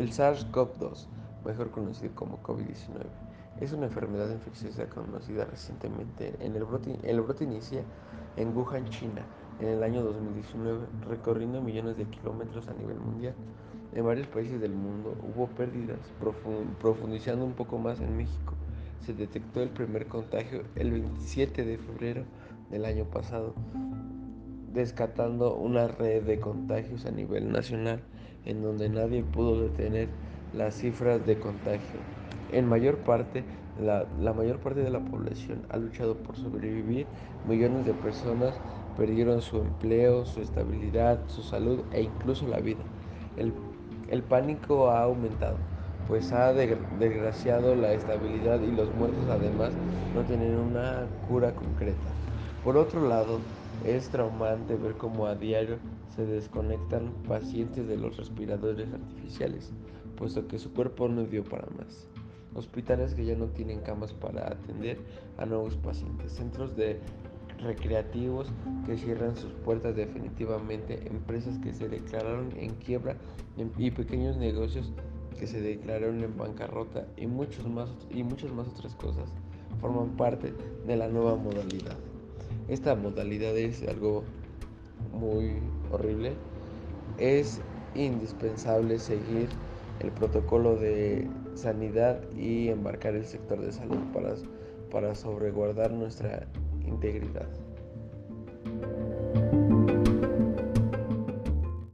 El SARS-CoV-2, mejor conocido como COVID-19, es una enfermedad infecciosa conocida recientemente. En el, brote, el brote inicia en Wuhan, China, en el año 2019, recorriendo millones de kilómetros a nivel mundial. En varios países del mundo hubo pérdidas, profundizando un poco más en México. Se detectó el primer contagio el 27 de febrero del año pasado, descatando una red de contagios a nivel nacional en donde nadie pudo detener las cifras de contagio. En mayor parte, la, la, mayor parte de la población ha luchado por sobrevivir. Millones de personas perdieron su empleo, su estabilidad, su salud e incluso la vida. El, el pánico ha aumentado, pues ha desgraciado la estabilidad y los muertos además no tienen una cura concreta. Por otro lado, es traumante ver cómo a diario se desconectan pacientes de los respiradores artificiales, puesto que su cuerpo no dio para más. Hospitales que ya no tienen camas para atender a nuevos pacientes, centros de recreativos que cierran sus puertas definitivamente, empresas que se declararon en quiebra y pequeños negocios que se declararon en bancarrota y, muchos más, y muchas más otras cosas forman parte de la nueva modalidad. Esta modalidad es algo muy horrible. Es indispensable seguir el protocolo de sanidad y embarcar el sector de salud para, para sobreguardar nuestra integridad.